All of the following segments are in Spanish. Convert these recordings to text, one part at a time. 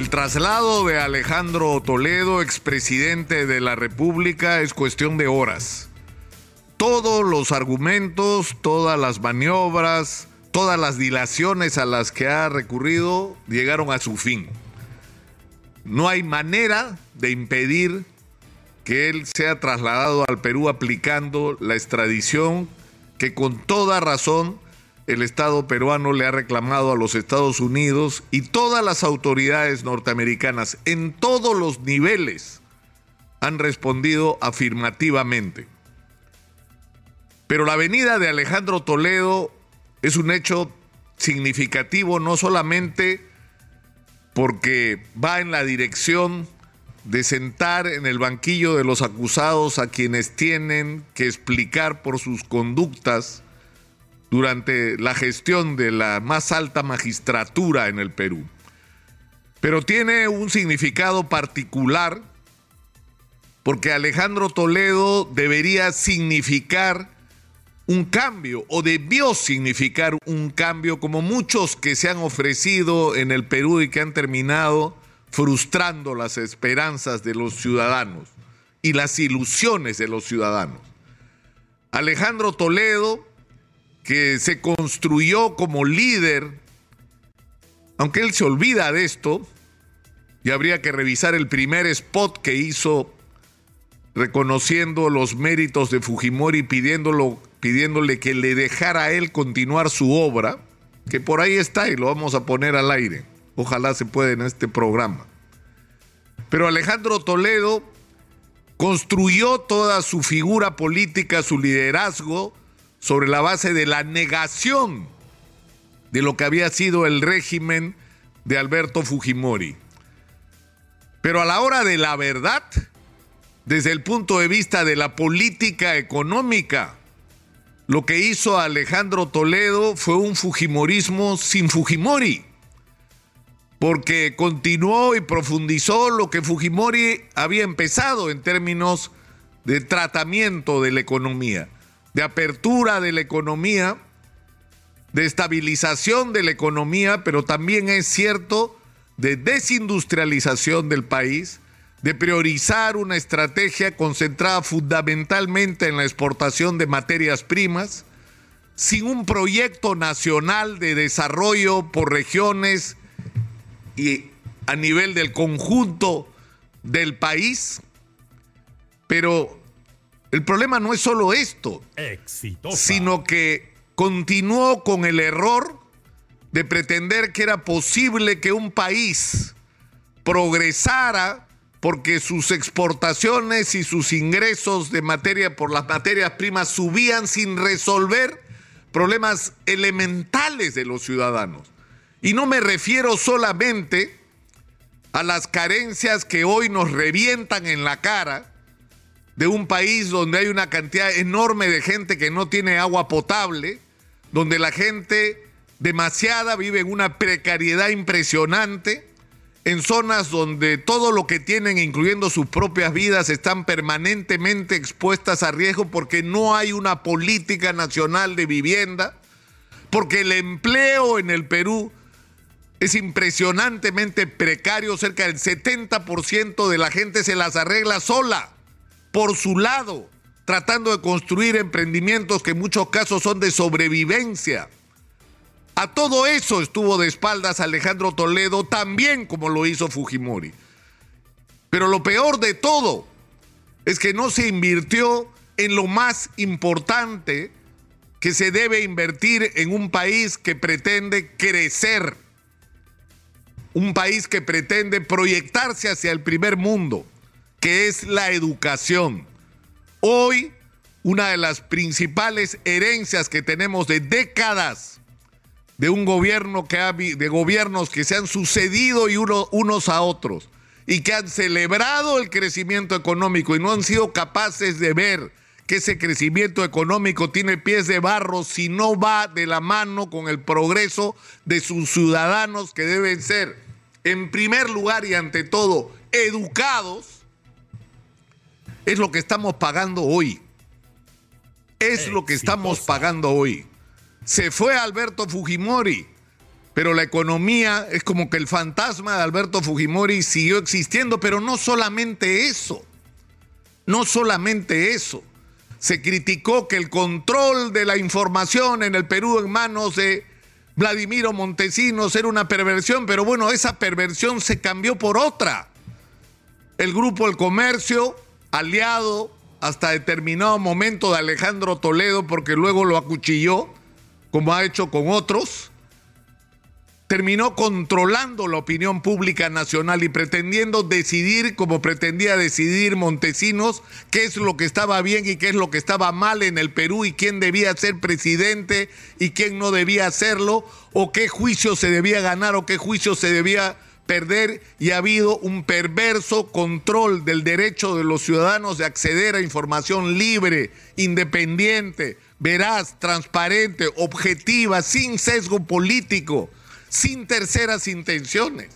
El traslado de Alejandro Toledo, expresidente de la República, es cuestión de horas. Todos los argumentos, todas las maniobras, todas las dilaciones a las que ha recurrido llegaron a su fin. No hay manera de impedir que él sea trasladado al Perú aplicando la extradición que con toda razón el Estado peruano le ha reclamado a los Estados Unidos y todas las autoridades norteamericanas en todos los niveles han respondido afirmativamente. Pero la venida de Alejandro Toledo es un hecho significativo no solamente porque va en la dirección de sentar en el banquillo de los acusados a quienes tienen que explicar por sus conductas durante la gestión de la más alta magistratura en el Perú. Pero tiene un significado particular porque Alejandro Toledo debería significar un cambio o debió significar un cambio como muchos que se han ofrecido en el Perú y que han terminado frustrando las esperanzas de los ciudadanos y las ilusiones de los ciudadanos. Alejandro Toledo, que se construyó como líder, aunque él se olvida de esto, y habría que revisar el primer spot que hizo reconociendo los méritos de Fujimori, pidiéndolo, pidiéndole que le dejara a él continuar su obra, que por ahí está y lo vamos a poner al aire. Ojalá se pueda en este programa. Pero Alejandro Toledo construyó toda su figura política, su liderazgo, sobre la base de la negación de lo que había sido el régimen de Alberto Fujimori. Pero a la hora de la verdad, desde el punto de vista de la política económica, lo que hizo Alejandro Toledo fue un Fujimorismo sin Fujimori porque continuó y profundizó lo que Fujimori había empezado en términos de tratamiento de la economía, de apertura de la economía, de estabilización de la economía, pero también es cierto de desindustrialización del país, de priorizar una estrategia concentrada fundamentalmente en la exportación de materias primas, sin un proyecto nacional de desarrollo por regiones y a nivel del conjunto del país. Pero el problema no es solo esto, sino que continuó con el error de pretender que era posible que un país progresara porque sus exportaciones y sus ingresos de materia por las materias primas subían sin resolver problemas elementales de los ciudadanos. Y no me refiero solamente a las carencias que hoy nos revientan en la cara de un país donde hay una cantidad enorme de gente que no tiene agua potable, donde la gente demasiada vive en una precariedad impresionante, en zonas donde todo lo que tienen, incluyendo sus propias vidas, están permanentemente expuestas a riesgo porque no hay una política nacional de vivienda, porque el empleo en el Perú es impresionantemente precario, cerca del 70% de la gente se las arregla sola, por su lado, tratando de construir emprendimientos que en muchos casos son de sobrevivencia. A todo eso estuvo de espaldas Alejandro Toledo, también como lo hizo Fujimori. Pero lo peor de todo es que no se invirtió en lo más importante que se debe invertir en un país que pretende crecer un país que pretende proyectarse hacia el primer mundo, que es la educación. Hoy, una de las principales herencias que tenemos de décadas de un gobierno que ha, de gobiernos que se han sucedido y unos a otros y que han celebrado el crecimiento económico y no han sido capaces de ver que ese crecimiento económico tiene pies de barro si no va de la mano con el progreso de sus ciudadanos que deben ser, en primer lugar y ante todo, educados, es lo que estamos pagando hoy. Es lo que estamos pagando hoy. Se fue Alberto Fujimori, pero la economía es como que el fantasma de Alberto Fujimori siguió existiendo, pero no solamente eso, no solamente eso. Se criticó que el control de la información en el Perú en manos de Vladimiro Montesinos era una perversión, pero bueno, esa perversión se cambió por otra. El grupo El Comercio, aliado hasta determinado momento de Alejandro Toledo, porque luego lo acuchilló, como ha hecho con otros, terminó controlando la opinión pública nacional y pretendiendo decidir, como pretendía decidir Montesinos, qué es lo que estaba bien y qué es lo que estaba mal en el Perú y quién debía ser presidente y quién no debía hacerlo, o qué juicio se debía ganar o qué juicio se debía perder y ha habido un perverso control del derecho de los ciudadanos de acceder a información libre, independiente, veraz, transparente, objetiva, sin sesgo político sin terceras intenciones.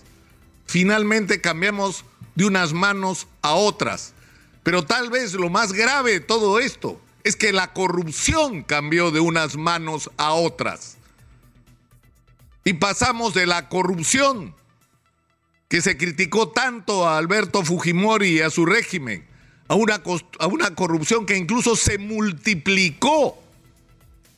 Finalmente cambiamos de unas manos a otras. Pero tal vez lo más grave de todo esto es que la corrupción cambió de unas manos a otras. Y pasamos de la corrupción que se criticó tanto a Alberto Fujimori y a su régimen, a una, a una corrupción que incluso se multiplicó.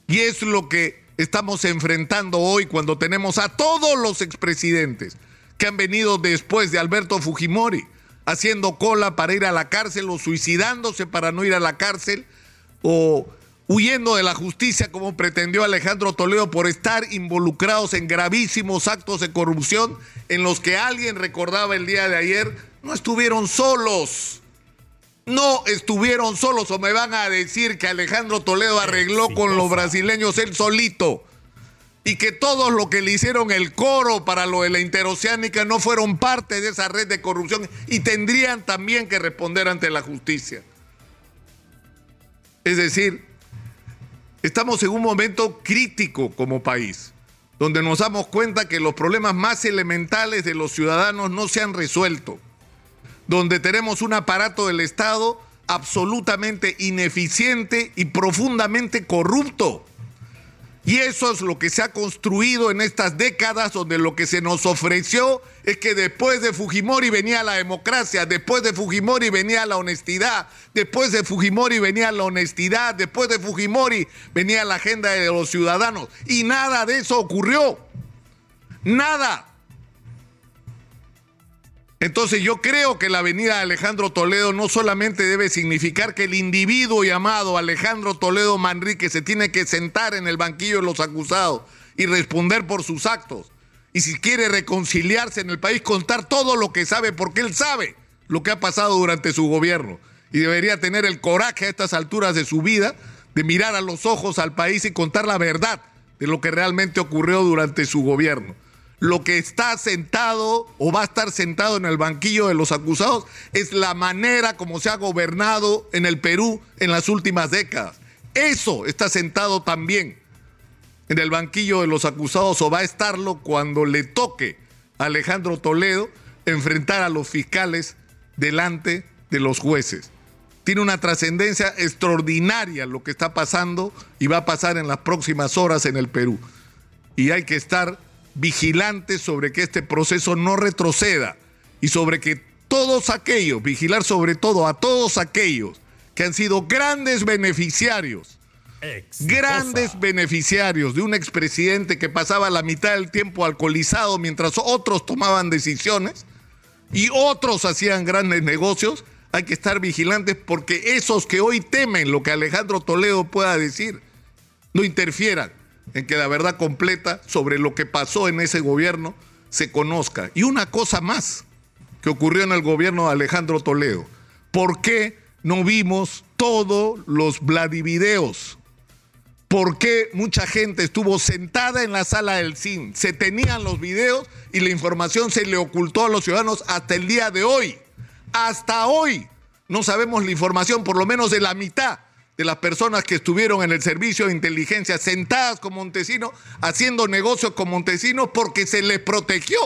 Y es lo que estamos enfrentando hoy cuando tenemos a todos los expresidentes que han venido después de Alberto Fujimori haciendo cola para ir a la cárcel o suicidándose para no ir a la cárcel o huyendo de la justicia como pretendió Alejandro Toledo por estar involucrados en gravísimos actos de corrupción en los que alguien recordaba el día de ayer, no estuvieron solos no estuvieron solos o me van a decir que Alejandro Toledo arregló con los brasileños él solito y que todos los que le hicieron el coro para lo de la interoceánica no fueron parte de esa red de corrupción y tendrían también que responder ante la justicia. Es decir, estamos en un momento crítico como país, donde nos damos cuenta que los problemas más elementales de los ciudadanos no se han resuelto donde tenemos un aparato del Estado absolutamente ineficiente y profundamente corrupto. Y eso es lo que se ha construido en estas décadas, donde lo que se nos ofreció es que después de Fujimori venía la democracia, después de Fujimori venía la honestidad, después de Fujimori venía la honestidad, después de Fujimori venía la agenda de los ciudadanos. Y nada de eso ocurrió. Nada. Entonces yo creo que la venida de Alejandro Toledo no solamente debe significar que el individuo llamado Alejandro Toledo Manrique se tiene que sentar en el banquillo de los acusados y responder por sus actos. Y si quiere reconciliarse en el país, contar todo lo que sabe, porque él sabe lo que ha pasado durante su gobierno. Y debería tener el coraje a estas alturas de su vida de mirar a los ojos al país y contar la verdad de lo que realmente ocurrió durante su gobierno lo que está sentado o va a estar sentado en el banquillo de los acusados es la manera como se ha gobernado en el Perú en las últimas décadas. Eso está sentado también en el banquillo de los acusados o va a estarlo cuando le toque a Alejandro Toledo enfrentar a los fiscales delante de los jueces. Tiene una trascendencia extraordinaria lo que está pasando y va a pasar en las próximas horas en el Perú. Y hay que estar vigilantes sobre que este proceso no retroceda y sobre que todos aquellos, vigilar sobre todo a todos aquellos que han sido grandes beneficiarios, grandes beneficiarios de un expresidente que pasaba la mitad del tiempo alcoholizado mientras otros tomaban decisiones y otros hacían grandes negocios, hay que estar vigilantes porque esos que hoy temen lo que Alejandro Toledo pueda decir, no interfieran en que la verdad completa sobre lo que pasó en ese gobierno se conozca. Y una cosa más que ocurrió en el gobierno de Alejandro Toledo. ¿Por qué no vimos todos los Vladivideos? ¿Por qué mucha gente estuvo sentada en la sala del CIN? Se tenían los videos y la información se le ocultó a los ciudadanos hasta el día de hoy. Hasta hoy no sabemos la información, por lo menos de la mitad de las personas que estuvieron en el servicio de inteligencia sentadas con Montesinos, haciendo negocios con Montesinos porque se les protegió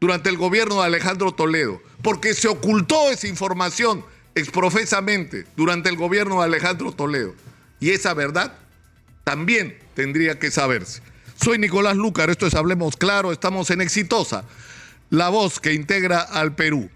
durante el gobierno de Alejandro Toledo, porque se ocultó esa información exprofesamente durante el gobierno de Alejandro Toledo. Y esa verdad también tendría que saberse. Soy Nicolás Lucar, esto es Hablemos Claro, estamos en Exitosa, la voz que integra al Perú.